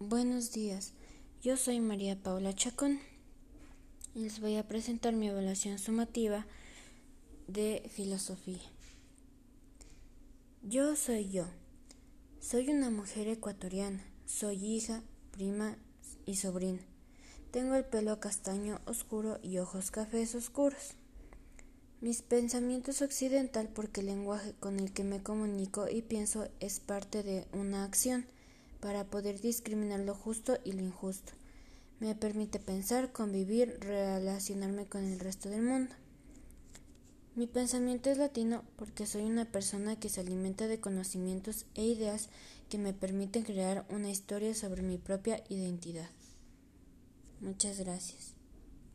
Buenos días, yo soy María Paula Chacón y les voy a presentar mi evaluación sumativa de filosofía. Yo soy yo. Soy una mujer ecuatoriana. Soy hija, prima y sobrina. Tengo el pelo castaño oscuro y ojos cafés oscuros. Mis pensamientos occidental porque el lenguaje con el que me comunico y pienso es parte de una acción para poder discriminar lo justo y lo injusto. Me permite pensar, convivir, relacionarme con el resto del mundo. Mi pensamiento es latino porque soy una persona que se alimenta de conocimientos e ideas que me permiten crear una historia sobre mi propia identidad. Muchas gracias.